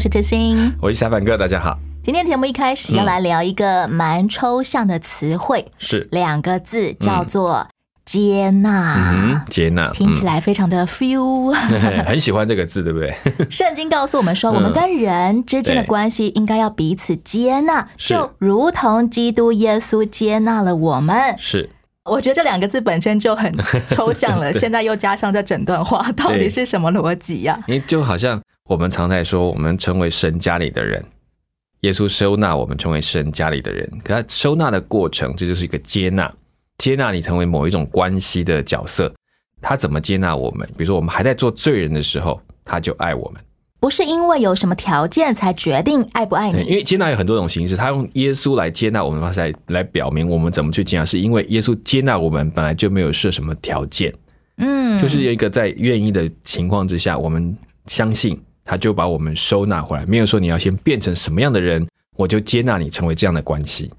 我是知心。我是小凡哥，大家好。今天节目一开始要来聊一个蛮抽象的词汇，是，两个字叫做接纳。嗯，接纳，听起来非常的 feel。嗯 很喜欢这个字，对不对？圣经告诉我们说，嗯我们跟人之间的关系应该要彼此接纳，是就如同基督耶稣接纳了我们。是，我觉得这两个字本身就很抽象了，现在又加上这整段话，到底是什么逻辑呀？因为就好像我们常在说，我们成为神家里的人，耶稣收纳我们成为神家里的人，可他收纳的过程，这就是一个接纳，接纳你成为某一种关系的角色。他怎么接纳我们？比如说，我们还在做罪人的时候，他就爱我们。不是因为有什么条件才决定爱不爱你因你，为接纳有很多种形式，他用耶稣来接纳我们的方式来来表明我们怎么去接纳，是因为耶稣接纳我们本来就没有设什么条件，嗯，就是一个在愿意的情况之下，我们相信他就把我们收纳回来，没有说你要先变成什么样的人，我就接纳你成为这样的关系。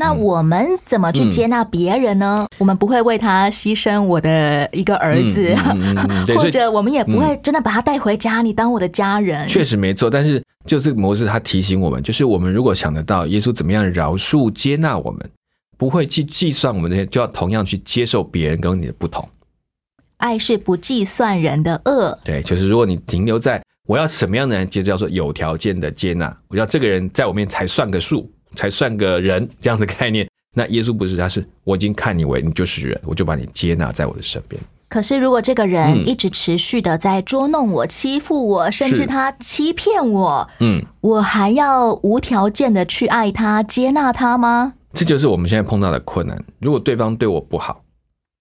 那我们怎么去接纳别人呢？我们不会为他牺牲我的一个儿子，或者我们也不会真的把他带回家，你当我的家人。确实没错，但是就这个模式，他提醒我们，就是我们如果想得到耶稣怎么样饶恕、接纳我们，不会去计算我们这些，就要同样去接受别人跟你的不同。爱是不计算人的恶，对，就是如果你停留在我要什么样的人接，叫做有条件的接纳，我要这个人在我面前才算个数，才算个人这样的概念。那耶稣不是，他是我已经看你为你就是人，我就把你接纳在我的身边。可是如果这个人嗯一直持续的在捉弄我、欺负我，甚至他欺骗我，嗯，我还要无条件的去爱他、接纳他吗？这就是我们现在碰到的困难。如果对方对我不好，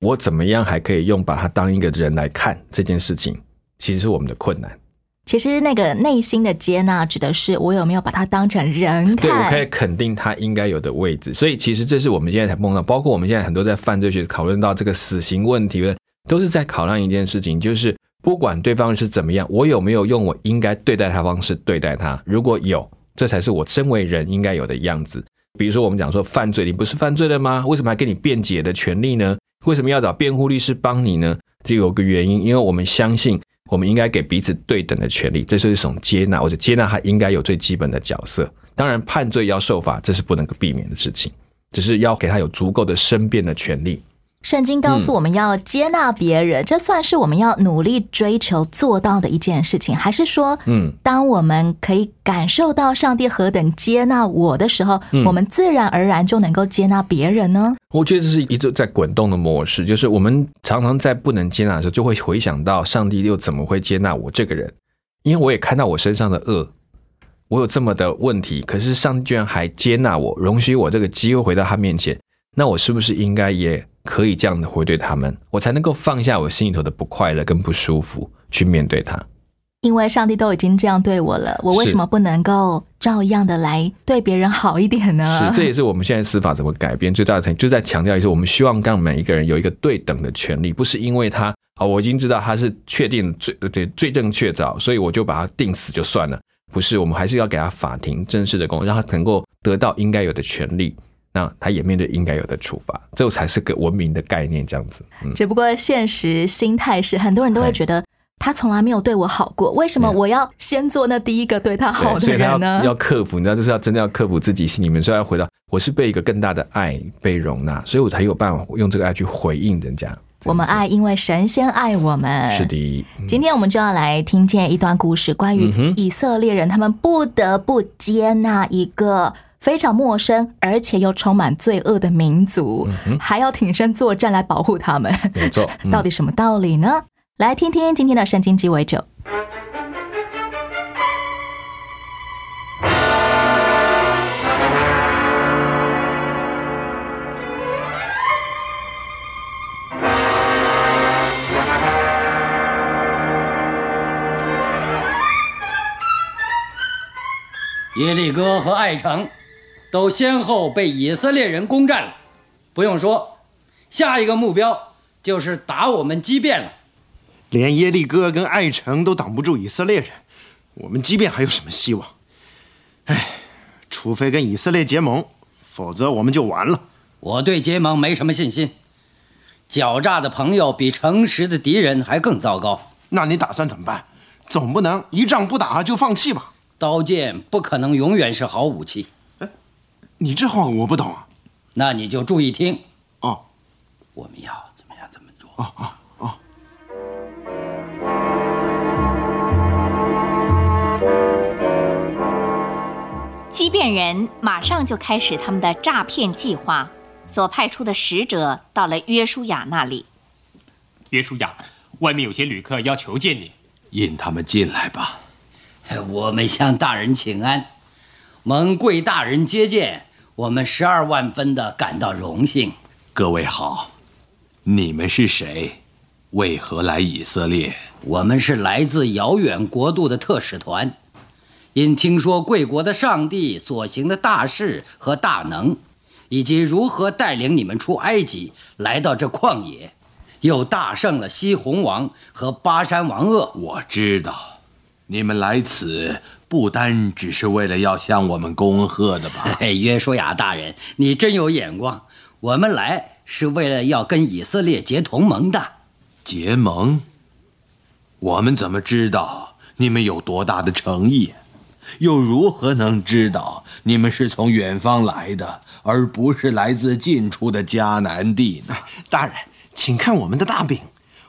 我怎么样还可以用把他当一个人来看这件事情，其实是我们的困难。其实那个内心的接纳，指的是我有没有把他当成人对，我可以。肯定他应该有的位置。所以其实这是我们现在才碰到，包括我们现在很多在犯罪学讨论到这个死刑问题的，都是在考量一件事情，就是不管对方是怎么样，我有没有用我应该对待他方式对待他？如果有，这才是我身为人应该有的样子。比如说，我们讲说犯罪，你不是犯罪了吗？为什么还给你辩解的权利呢？为什么要找辩护律师帮你呢？这有个原因，因为我们相信我们应该给彼此对等的权利，这是一种接纳，或者接纳他应该有最基本的角色。当然，判罪要受罚，这是不能够避免的事情，只是要给他有足够的申辩的权利。圣经告诉我们要接纳别人，这算是我们要努力追求做到的一件事情，还是说，嗯，当我们可以感受到上帝何等接纳我的时候，嗯我们自然而然就能够接纳别人呢？我觉得这是一直在滚动的模式，就是我们常常在不能接纳的时候，就会回想到上帝又怎么会接纳我这个人？因为我也看到我身上的恶，我有这么的问题，可是上帝居然还接纳我，容许我这个机会回到他面前，那我是不是应该也可以这样的回对他们，我才能够放下我心里头的不快乐跟不舒服，去面对他？因为上帝都已经这样对我了，我为什么不能够照样的来对别人好一点呢？是，这也是我们现在司法怎么改变最大的成，就在强调一次，我们希望让每一个人有一个对等的权利，不是因为他啊、我已经知道他是确定罪对罪证确凿，所以我就把他定死就算了。不是，我们还是要给他法庭正式的公，让他能够得到应该有的权利，那他也面对应该有的处罚，这才是个文明的概念，这样子。嗯，只不过现实心态是，很多人都会哎觉得他从来没有对我好过，为什么我要先做那第一个对他好的人呢？要克服，你知道，就是要真的要克服自己心里面，所以要回到我是被一个更大的爱被容纳，所以我才有办法用这个爱去回应人家。我们爱，因为神先爱我们。是。的，今天我们就要来听见一段故事，关于以色列人他们不得不接纳一个非常陌生而且又充满罪恶的民族，还要挺身作战来保护他们。没错。嗯到底什么道理呢？来听听今天的圣经鸡尾酒。耶利哥和艾城都先后被以色列人攻占了，不用说，下一个目标就是打我们畸变了。连耶利哥跟艾城都挡不住以色列人，我们即便还有什么希望？哎，除非跟以色列结盟，否则我们就完了。我对结盟没什么信心，狡诈的朋友比诚实的敌人还更糟糕。那你打算怎么办？总不能一仗不打就放弃吧？刀剑不可能永远是好武器。你这话我不懂啊。那你就注意听。哦，我们要怎么样怎么做？哦哦哦。畸变人马上就开始他们的诈骗计划，所派出的使者到了约书亚那里。约书亚，外面有些旅客要求见你，引他们进来吧。我们向大人请安，蒙贵大人接见，我们十二万分的感到荣幸。各位好，你们是谁？为何来以色列？我们是来自遥远国度的特使团。因听说贵国的上帝所行的大事和大能，以及如何带领你们出埃及，来到这旷野，又大胜了西红王和巴山王鄂。我知道，你们来此不单只是为了要向我们恭贺的吧？约书亚大人，你真有眼光。我们来是为了要跟以色列结同盟的。结盟？我们怎么知道你们有多大的诚意？又如何能知道你们是从远方来的，而不是来自近处的迦南地呢？大人，请看我们的大饼。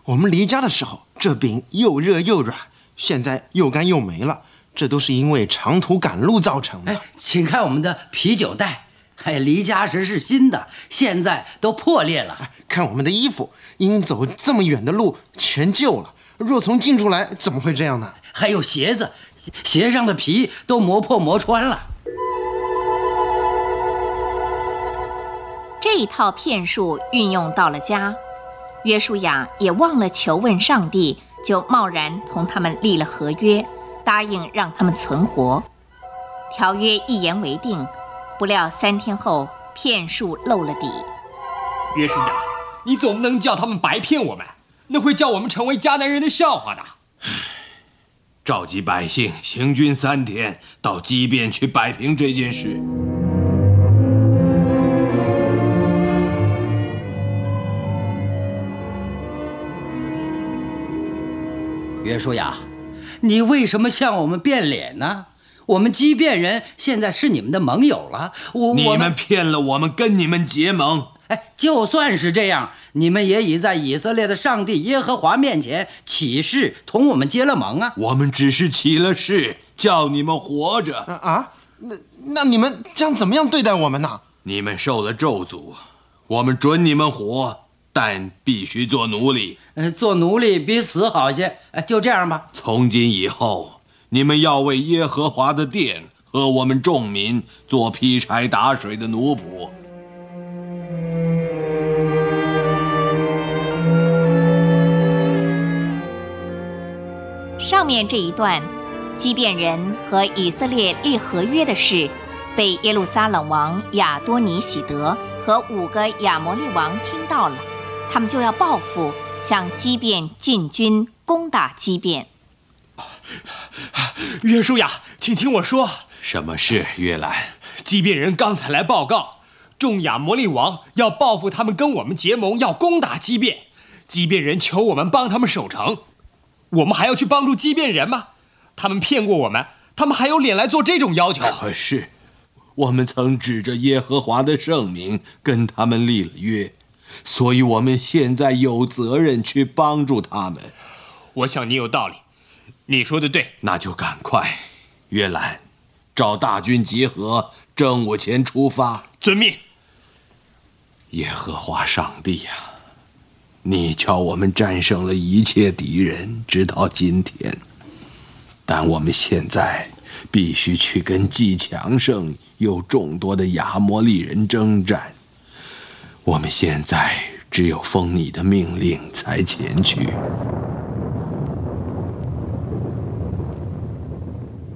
我们离家的时候，这饼又热又软，现在又干又没了。这都是因为长途赶路造成的。请看我们的啤酒袋，哎，离家时是新的，现在都破裂了。看我们的衣服，因走这么远的路，全旧了。若从近处来，怎么会这样呢？还有鞋子。鞋上的皮都磨破磨穿了。这一套骗术运用到了家，约书亚也忘了求问上帝，就贸然同他们立了合约，答应让他们存活。条约一言为定，不料三天后骗术露了底。约书亚，你总不能叫他们白骗我们，那会叫我们成为迦南人的笑话的。召集百姓，行军三天，到畸变去摆平这件事。约书亚，你为什么向我们变脸呢？我们畸变人现在是你们的盟友了。我你们骗了我们，跟你们结盟。哎，就算是这样，你们也已在以色列的上帝耶和华面前起誓，同我们结了盟啊！我们只是起了誓，叫你们活着啊！那那你们将怎么样对待我们呢？你们受了咒诅，我们准你们活，但必须做奴隶。呃，做奴隶比死好些。哎，就这样吧。从今以后，你们要为耶和华的殿和我们众民做劈柴打水的奴仆。上面这一段，畸变人和以色列立合约的事，被耶路撒冷王亚多尼喜德和五个亚摩利王听到了，他们就要报复，向畸变进军攻打畸变。约书亚，请听我说，什么事？约兰，畸变人刚才来报告，众亚摩利王要报复他们，跟我们结盟，要攻打畸变。畸变人求我们帮他们守城。我们还要去帮助畸变人吗？他们骗过我们，他们还有脸来做这种要求？可是，我们曾指着耶和华的圣名跟他们立了约，所以我们现在有责任去帮助他们。我想你有道理，你说的对，那就赶快，约兰，找大军集合，正午前出发。遵命。耶和华上帝呀！你叫我们战胜了一切敌人，直到今天。但我们现在必须去跟既强盛又众多的亚摩利人征战。我们现在只有奉你的命令才前去。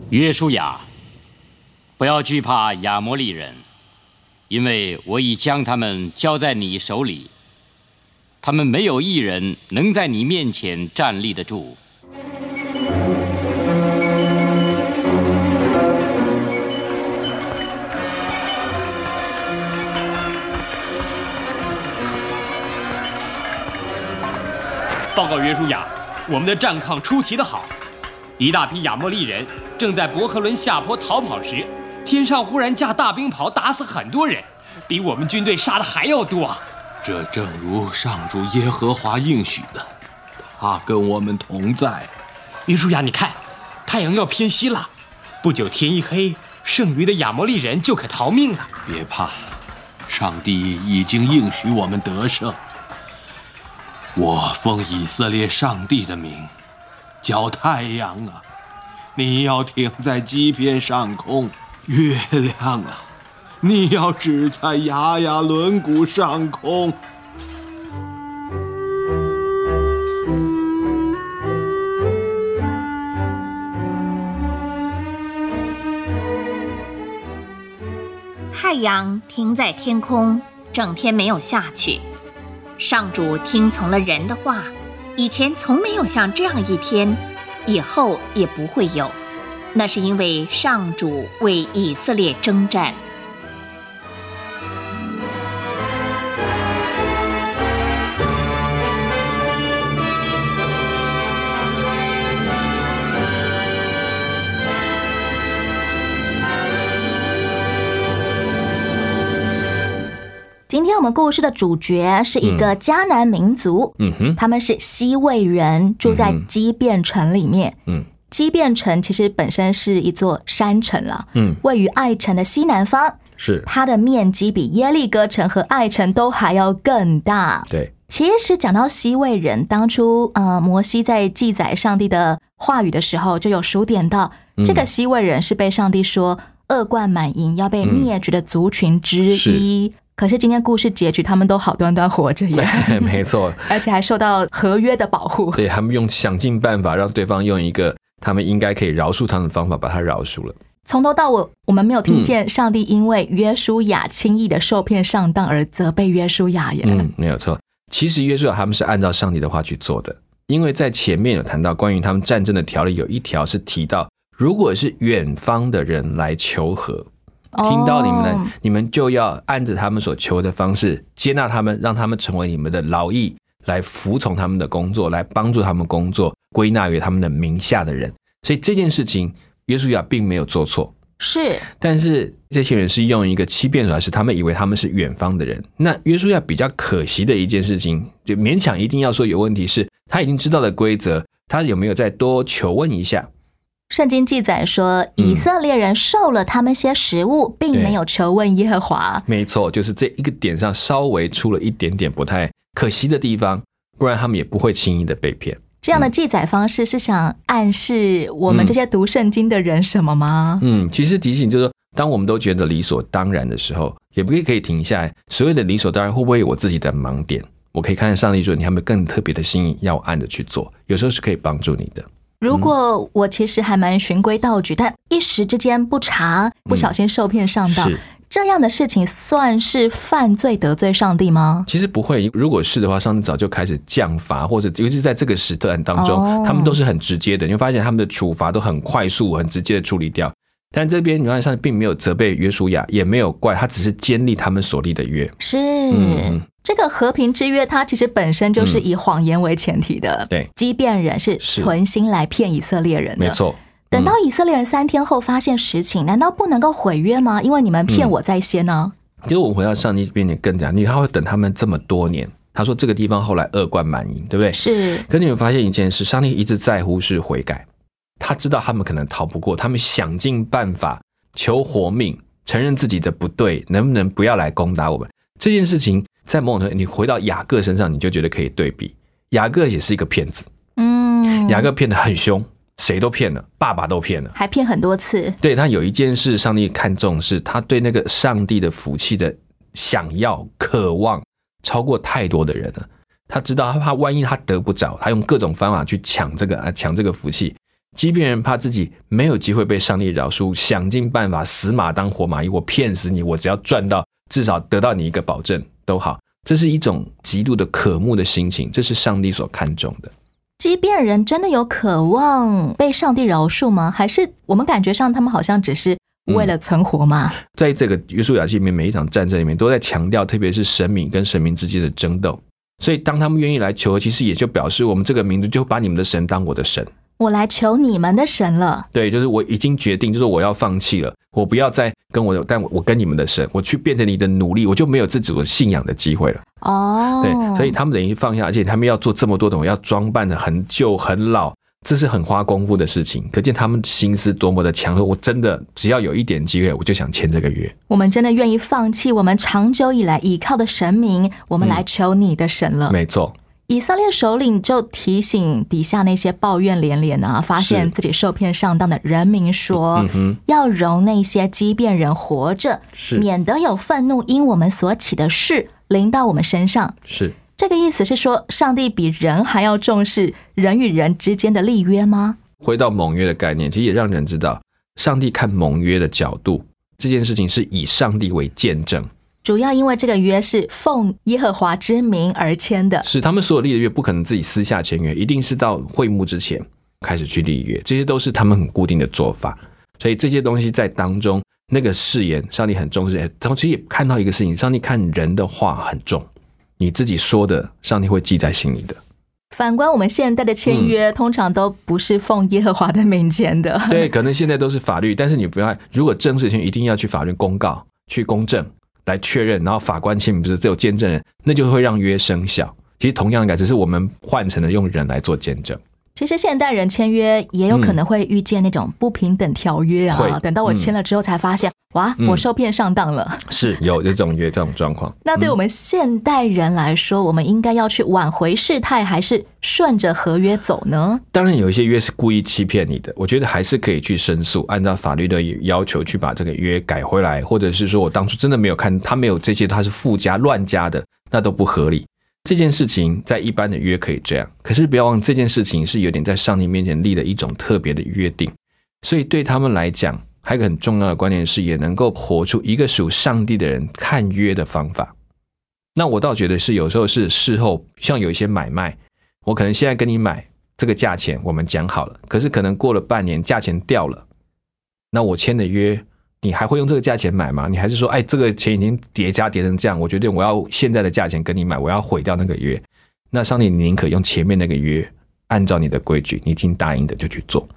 约书亚，不要惧怕亚摩利人，因为我已将他们交在你手里。他们没有一人能在你面前站立得住。报告约书亚，我们的战况出奇的好。一大批亚莫利人正在伯和伦下坡逃跑时，天上忽然架大冰雹，打死很多人，比我们军队杀的还要多！这正如上主耶和华应许的，他跟我们同在。约书亚，你看，太阳要偏西了，不久天一黑，剩余的亚摩利人就可逃命了。别怕，上帝已经应许我们得胜。我奉以色列上帝的名，叫太阳啊，你要停在基边上空；月亮啊，你要指在雅雅轮毂上空。太阳停在天空，整天没有下去。上主听从了人的话，以前从没有像这样一天，以后也不会有。那是因为上主为以色列征战。天我们故事的主角是一个迦南民族，嗯哼，他们是西魏人，住在畸变城里面。嗯，基变城其实本身是一座山城了，嗯，位于爱城的西南方，是。它的面积比耶利哥城和爱城都还要更大。对，其实讲到西魏人，当初呃摩西在记载上帝的话语的时候，就有数点到、嗯。这个西魏人是被上帝说恶贯满盈，要被灭绝的族群之一。可是今天故事结局，他们都好端端活着耶，没错，而且还受到合约的保护。对他们用想尽办法让对方用一个他们应该可以饶恕他们的方法把他饶恕了。从头到尾，我们没有听嗯见上帝因为约书亚轻易的受骗上当而责备约书亚耶。嗯，没有错。其实约书亚他们是按照上帝的话去做的，因为在前面有谈到关于他们战争的条例，有一条是提到，如果是远方的人来求和，听到你们的，哦你们就要按着他们所求的方式接纳他们，让他们成为你们的劳役，来服从他们的工作，来帮助他们工作，归纳于他们的名下的人。所以这件事情，约书亚并没有做错。是但是这些人是用一个欺骗手段，是他们以为他们是远方的人。那约书亚比较可惜的一件事情，就勉强一定要说有问题是，他已经知道了规则，他有没有再多求问一下？圣经记载说，以色列人受了他们些食物，并没有求问耶和华。没错，就是这一个点上稍微出了一点点不太可惜的地方，不然他们也不会轻易的被骗。这样的记载方式是想暗示我们这些读圣经的人什么吗？嗯，其实提醒就是说，当我们都觉得理所当然的时候，也不可以可以停下来。所谓的理所当然，会不会有我自己的盲点？我可以看看上帝说，你还有没有更特别的心意要我按着去做？有时候是可以帮助你的。如果我其实还蛮循规蹈矩，但一时之间不查，不小心受骗上当，是这样的事情算是犯罪得罪上帝吗？其实不会，如果是的话，上帝早就开始降罚，或者尤其是在这个时段当中，哦他们都是很直接的。你会发现他们的处罚都很快速、很直接的处理掉。但这边你发现上帝并没有责备约书亚，也没有怪他，只是坚立他们所立的约。是、嗯这个和平之约，它其实本身就是以谎言为前提的。对畸变人是是存心来骗以色列人的。没。错，等到以色列人三天后发现实情，难道不能够毁约吗？因为你们骗我在先呢、其实我们回到上帝这边，你更讲，你他会等他们这么多年。他说这个地方后来恶贯满盈，对不对？是可你有发现一件事，上帝一直在乎是悔改，他知道他们可能逃不过，他们想尽办法求活命，承认自己的不对，能不能不要来攻打我们？这件事情在某种程度，你回到雅各身上，你就觉得可以对比。雅各也是一个骗子，嗯，雅各骗得很凶，谁都骗了，爸爸都骗了。还骗很多次。对他有一件事，上帝看重是他对那个上帝的福气的想要、渴望，超过太多的人了。他知道他怕万一他得不着，他用各种方法去抢这个啊抢这个福气。即便人怕自己没有机会被上帝饶恕，想尽办法死马当活马医，我骗死你，我只要赚到至少得到你一个保证都好。这是一种极度的渴慕的心情，这是上帝所看重的。即便人真的有渴望被上帝饶恕吗？还是我们感觉上他们好像只是为了存活吗？在这个约书亚记里面，每一场战争里面都在强调，特别是神明跟神明之间的争斗。所以，当他们愿意来求和，其实也就表示我们这个民族就把你们的神当我的神。我来求你们的神了。对，就是我已经决定，就是我要放弃了，我不要再跟我，但我我跟你们的神，我去变成你的奴隶，我就没有自主的信仰的机会了。哦，对，所以他们等于放下，而且他们要做这么多种，要装扮的很旧很老，这是很花功夫的事情。可见他们心思多么的强烈。我真的只要有一点机会，我就想签这个约。我们真的愿意放弃我们长久以来依靠的神明，我们来求你的神了。没错。以色列首领就提醒底下那些抱怨连连啊，发现自己受骗上当的人民说：“要容那些畸变人活着，免得有愤怒因我们所起的事临到我们身上。”是这个意思是说，上帝比人还要重视人与人之间的立约吗？回到盟约的概念，其实也让人知道，上帝看盟约的角度，这件事情是以上帝为见证。主要因为这个约是奉耶和华之名而签的，是他们所有立的约不可能自己私下签约，一定是到会幕之前开始去立约，这些都是他们很固定的做法。所以这些东西在当中，那个誓言，上帝很重视。同时也看到一个事情，上帝看人的话很重，你自己说的，上帝会记在心里的。反观我们现代的签约，通常都不是奉耶和华的名签的。对，可能现在都是法律，但是你不要，如果正式签，一定要去法律公告去公证。来确认，然后法官签名不是只有见证人，那就会让约生效。其实同样的，只是我们换成了用人来做见证。其实现代人签约也有可能会遇见那种不平等条约啊。等到我签了之后才发现，哇，我受骗上当了。是有这种约这种状况。那对我们现代人来说，我们应该要去挽回事态，还是顺着合约走呢？当然，有一些约是故意欺骗你的，我觉得还是可以去申诉，按照法律的要求去把这个约改回来，或者是说我当初真的没有看他没有这些，他是附加乱加的，那都不合理。这件事情在一般的约可以这样，可是不要忘，这件事情是有点在上帝面前立了一种特别的约定，所以对他们来讲，还有一个很重要的观念是，也能够活出一个属上帝的人看约的方法。那我倒觉得是有时候是事后，像有一些买卖，我可能现在跟你买这个价钱，我们讲好了，可是可能过了半年，价钱掉了，那我签的约。你还会用这个价钱买吗？你还是说，哎，这个钱已经叠加叠成这样，我决定我要现在的价钱跟你买，我要毁掉那个约。那上帝，你宁可用前面那个约，按照你的规矩，你已经答应的就去做。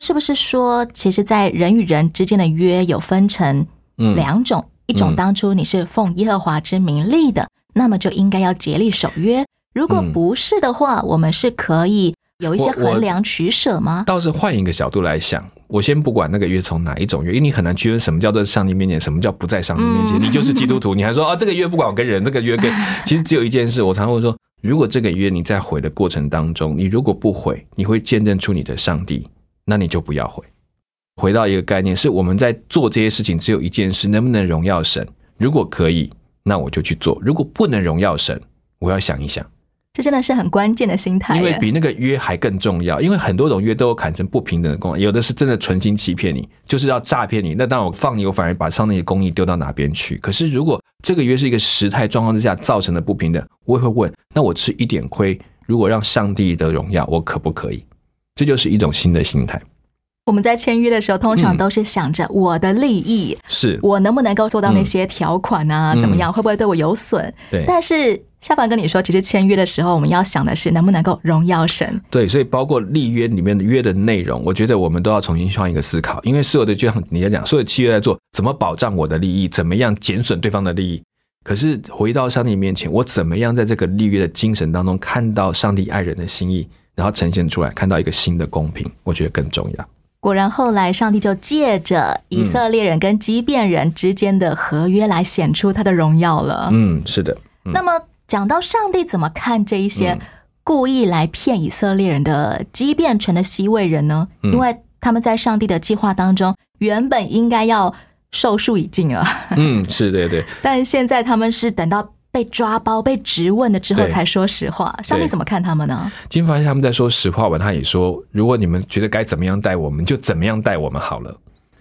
是不是说，其实，在人与人之间的约有分成两种，一种当初你是奉耶和华之名立的，那么就应该要竭力守约；如果不是的话，我们是可以有一些衡量取舍吗？倒是换一个角度来想。我先不管那个约从哪一种约，因为你很难区分什么叫做上帝面前，什么叫不在上帝面前。你就是基督徒，你还说啊这个约不管我跟人，这个约跟 其实只有一件事。我常会说，如果这个约你在悔的过程当中，你如果不悔，你会见证出你的上帝，那你就不要回。回到一个概念，是我们在做这些事情，只有一件事，能不能荣耀神？如果可以，那我就去做；如果不能荣耀神，我要想一想。这真的是很关键的心态，因为比那个约还更重要。因为很多种约都有砍成不平等的功能，有的是真的存心欺骗你，就是要诈骗你。那当我放你，我反而把上帝的公义丢到哪边去？可是如果这个约是一个时态状况之下造成的不平等，我也会问：那我吃一点亏，如果让上帝的荣耀，我可不可以？这就是一种新的心态。我们在签约的时候，通常都是想着我的利益，是我能不能够做到那些条款啊？怎么样？会不会对我有损？对，但是。下凡跟你说，其实签约的时候，我们要想的是能不能够荣耀神。对，所以包括立约里面的约的内容，我觉得我们都要重新换一个思考。因为所有的就像你在讲，所有契约在做，怎么保障我的利益，怎么样减损对方的利益。可是回到上帝面前，我怎么样在这个立约的精神当中看到上帝爱人的心意，然后呈现出来，看到一个新的公平，我觉得更重要。果然，后来上帝就借着以色列人跟畸变人之间的合约来显出他的荣耀了。嗯，是的。那么。讲到上帝怎么看这一些故意来骗以色列人的畸变成的西魏人呢？因为他们在上帝的计划当中原本应该要寿数已尽啊。嗯，是对对。但现在他们是等到被抓包、被质问了之后才说实话。上帝怎么看他们呢？金发现他们在说实话完，他也说，如果你们觉得该怎么样待我们，就怎么样待我们好了。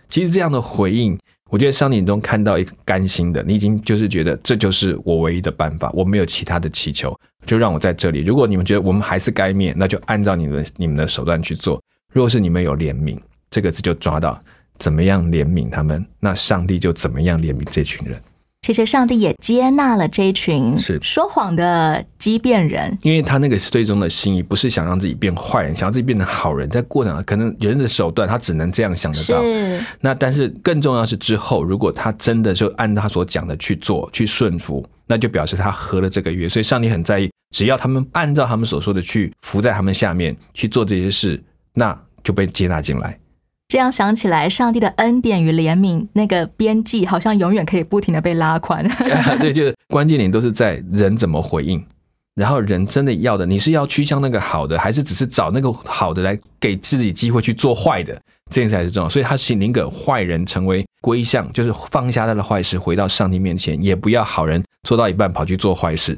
其实这样的回应，我觉得上帝中看到一个甘心的，你已经就是觉得这就是我唯一的办法，我没有其他的祈求，就让我在这里。如果你们觉得我们还是该灭，那就按照你们你们的手段去做。如果是你们有怜悯，这个字就抓到怎么样怜悯他们，那上帝就怎么样怜悯这群人。其实上帝也接纳了这一群是说谎的畸变人。因为他那个最终的心意不是想让自己变坏人，想让自己变成好人，在过程中可能人的手段他只能这样想得到。是那但是更重要是之后，如果他真的就按他所讲的去做，去顺服，那就表示他合了这个约。所以上帝很在意，只要他们按照他们所说的去服在他们下面去做这些事，那就被接纳进来。这样想起来，上帝的恩典与怜悯那个边际，好像永远可以不停的被拉宽。对，就是关键点都是在人怎么回应。然后人真的要的，你是要趋向那个好的，还是只是找那个好的来给自己机会去做坏的？这件事才是重要。所以他是宁可坏人成为归向，就是放下他的坏事，回到上帝面前，也不要好人做到一半跑去做坏事。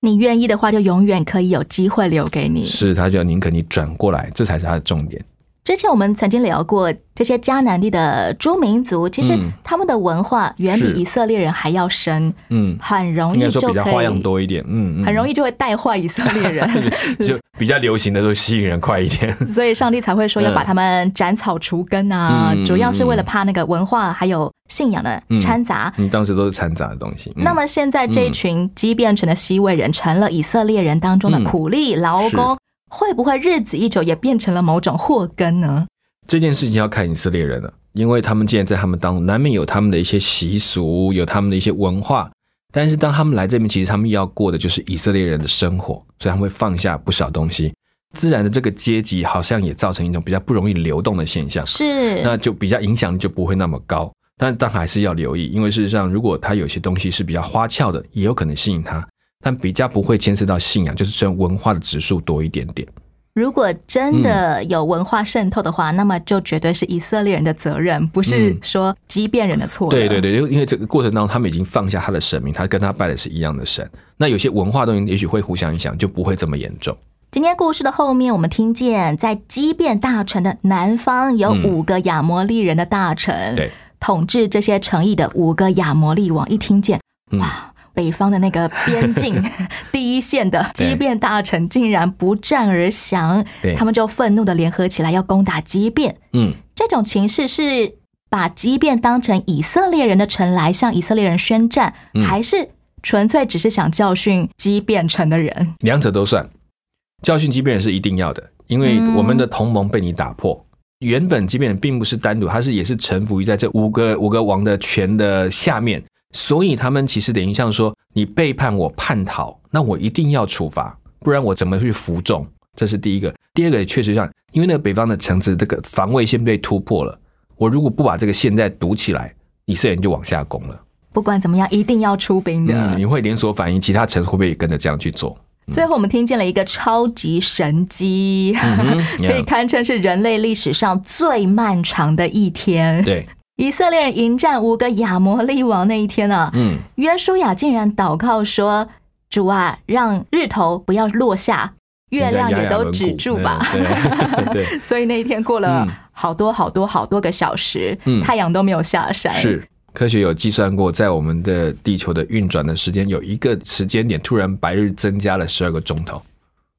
你愿意的话，就永远可以有机会留给你。是，他就宁可你转过来，这才是他的重点。之前我们曾经聊过，这些迦南地的诸民族，其实嗯他们的文化远比以色列人还要深，嗯，很容易就可比较花样以，多一点。嗯嗯，很容易就会带坏以色列人。就比较流行的都吸引人快一点。所以上帝才会说要把他们斩草除根啊，嗯主要是为了怕那个文化还有信仰的掺杂。你当时都是掺杂的东西。嗯那么现在这一群畸变成的西魏人，成了以色列人当中的嗯苦力劳工，会不会日子一久也变成了某种祸根呢？这件事情要看以色列人了，因为他们既然在他们当中，难免有他们的一些习俗，有他们的一些文化。但是当他们来这边，其实他们要过的就是以色列人的生活，所以他们会放下不少东西。自然的这个阶级好像也造成一种比较不容易流动的现象，是，那就比较影响力就不会那么高。但但还是要留意，因为事实上，如果他有些东西是比较花俏的，也有可能吸引他，但比较不会牵涉到信仰，就是这文化的指数多一点点。如果真的有文化渗透的话，那么就绝对是以色列人的责任，不是嗯说畸变人的错。对对。对，因为因为这个过程当中，他们已经放下他的神明，他跟他拜的是一样的神。那有些文化东西也许会互相影响，就不会这么严重。今天故事的后面，我们听见在畸变大臣的南方有嗯五个亚摩利人的大臣，对，统治这些城邑的五个亚摩利王，一听见，嗯哇！北方的那个边境 第一线的对畸变大臣竟然不战而降，他们就愤怒的联合起来要攻打畸变。嗯，这种情势是把畸变当成以色列人的城来向以色列人宣战，嗯还是纯粹只是想教训畸变城的人？两者都算。教训畸变人是一定要的，因为嗯我们的同盟被你打破。原本畸变人并不是单独，他是也是臣服于在这五个五个王的权的下面，所以他们其实等于像说，你背叛我叛逃，那我一定要处罚，不然我怎么去服众？这是第一个。第二个也，确实上，因为那个北方的城池这个防卫线被突破了，我如果不把这个线再堵起来，以色列人就往下攻了。不管怎么样，一定要出兵的。嗯，你会连锁反应，其他城会不会也跟着这样去做？最后，我们听见了一个超级神机，哼 可以堪称是人类历史上最漫长的一天。对，以色列人迎战五个亚摩利王那一天啊，嗯，约书亚竟然祷告说：“主啊，让日头不要落下，月亮也都止住吧。嗯对 对 所以那一天过了嗯好多好多好多个小时，嗯太阳都没有下山。是科学有计算过，在我们的地球的运转的时间，有一个时间点突然白日增加了十二个钟头。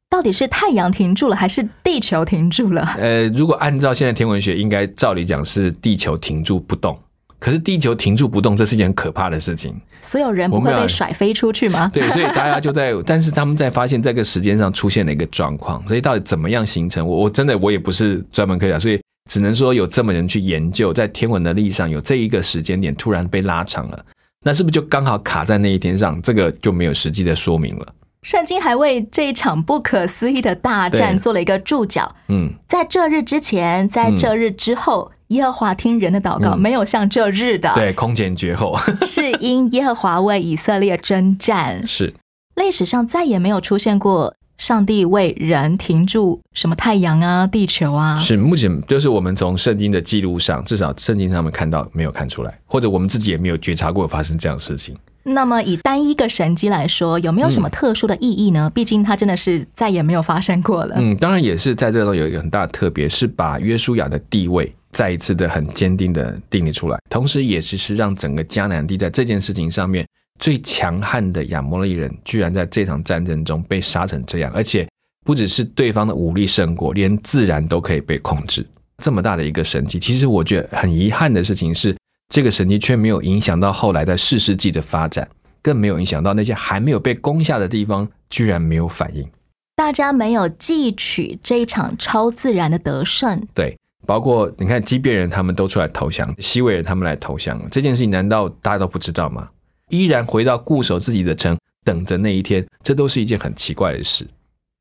到底是太阳停住了，还是地球停住了？呃，如果按照现在天文学，应该照理讲是地球停住不动。可是地球停住不动，这是一件很可怕的事情。所有人不会被甩飞出去吗？对，所以大家就在，但是他们在发现这个时间上出现了一个状况，所以到底怎么样形成？我我真的我也不是专门科学家，所以只能说有这么人去研究，在天文的历史上有这一个时间点突然被拉长了，那是不是就刚好卡在那一天上？这个就没有实际的说明了。圣经还为这一场不可思议的大战做了一个注脚。嗯，在这日之前，在这日之后，耶和华听人的祷告，嗯没有像这日的，对，空前绝后 是因耶和华为以色列征战。是。历史上再也没有出现过上帝为人停住什么太阳啊、地球啊。是，目前就是我们从圣经的记录上，至少圣经上面看到没有看出来，或者我们自己也没有觉察过有发生这样的事情。那么以单一个神迹来说，有没有什么特殊的意义呢？毕竟它真的是再也没有发生过了。嗯，当然也是在这中有一个很大的特别，是把约书亚的地位再一次的很坚定的定立出来，同时也是是让整个迦南地在这件事情上面最强悍的亚摩利人，居然在这场战争中被杀成这样，而且不只是对方的武力胜过，连自然都可以被控制。这么大的一个神迹，其实我觉得很遗憾的事情是，这个神迹却没有影响到后来的四世纪的发展，更没有影响到那些还没有被攻下的地方，居然没有反应。大家没有汲取这一场超自然的得胜。对，包括你看，基变人他们都出来投降，西维人他们来投降，这件事情难道大家都不知道吗？依然回到固守自己的城，等着那一天，这都是一件很奇怪的事。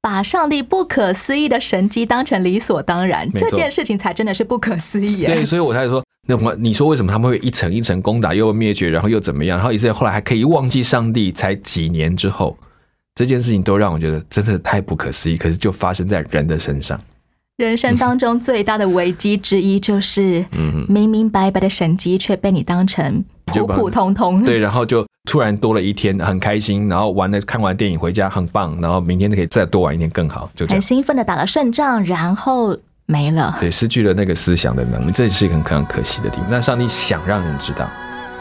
把上帝不可思议的神迹当成理所当然，这件事情才真的是不可思议耶。对，所以我才说，那我你说为什么他们会一层一层攻打，又灭绝，然后又怎么样？然后以色列后来还可以忘记上帝，才几年之后，这件事情都让我觉得真的太不可思议。可是就发生在人的身上，人生当中最大的危机之一就是，嗯明明白白的神迹却被你当成普普通通。对，然后就突然多了一天，很开心，然后玩了看完电影回家很棒，然后明天可以再多玩一天更好，就。很兴奋的打了胜仗，然后没了。对，失去了那个思想的能力，这是一个很很可惜的地方。那上帝想让人知道，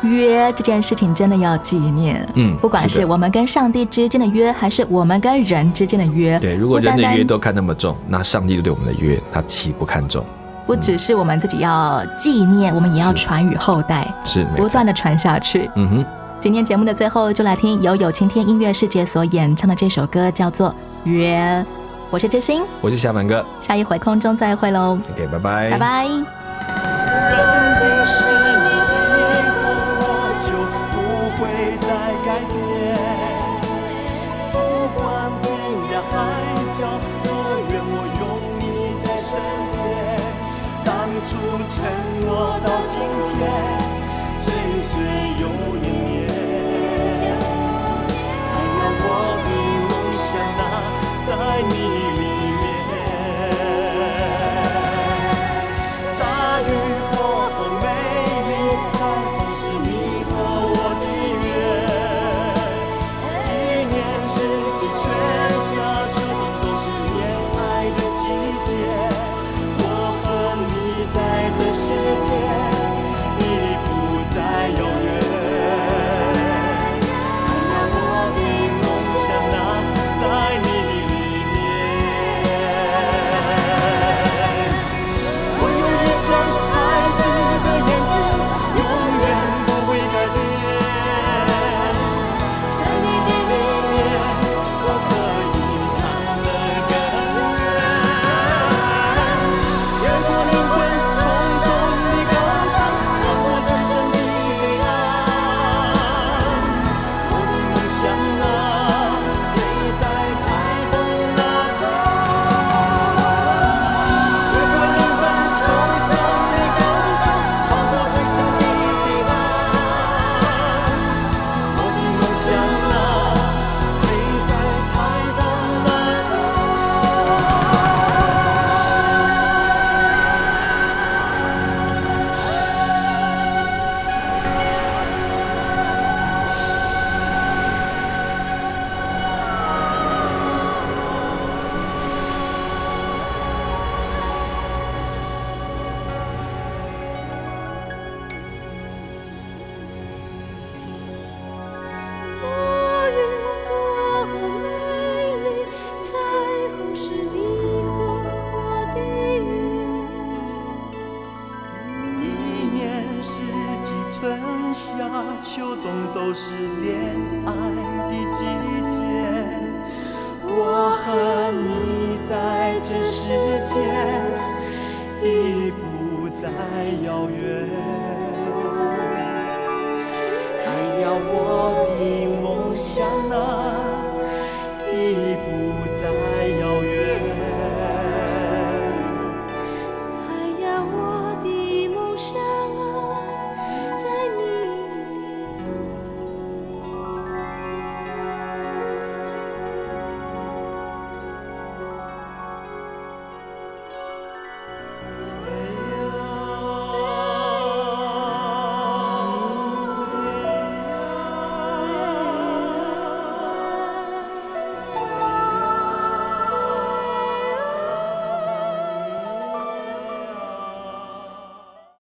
约这件事情真的要纪念，嗯不管是我们跟上帝之间的约，还是我们跟人之间的约，对，如果人的约都看那么重，那上帝对我们的约，他岂不看重？不只是我们自己要纪念，我们也要传与后代，是不断的传下去。嗯哼，今天节目的最后，就来听由有晴天音乐世界所演唱的这首歌，叫做《约》。我是知心，我是小满哥。下一回空中再会喽，，OK，拜拜，拜拜。梦都是恋爱的季节，我和你在这世界已不再遥远。哎呀，我的梦想啊。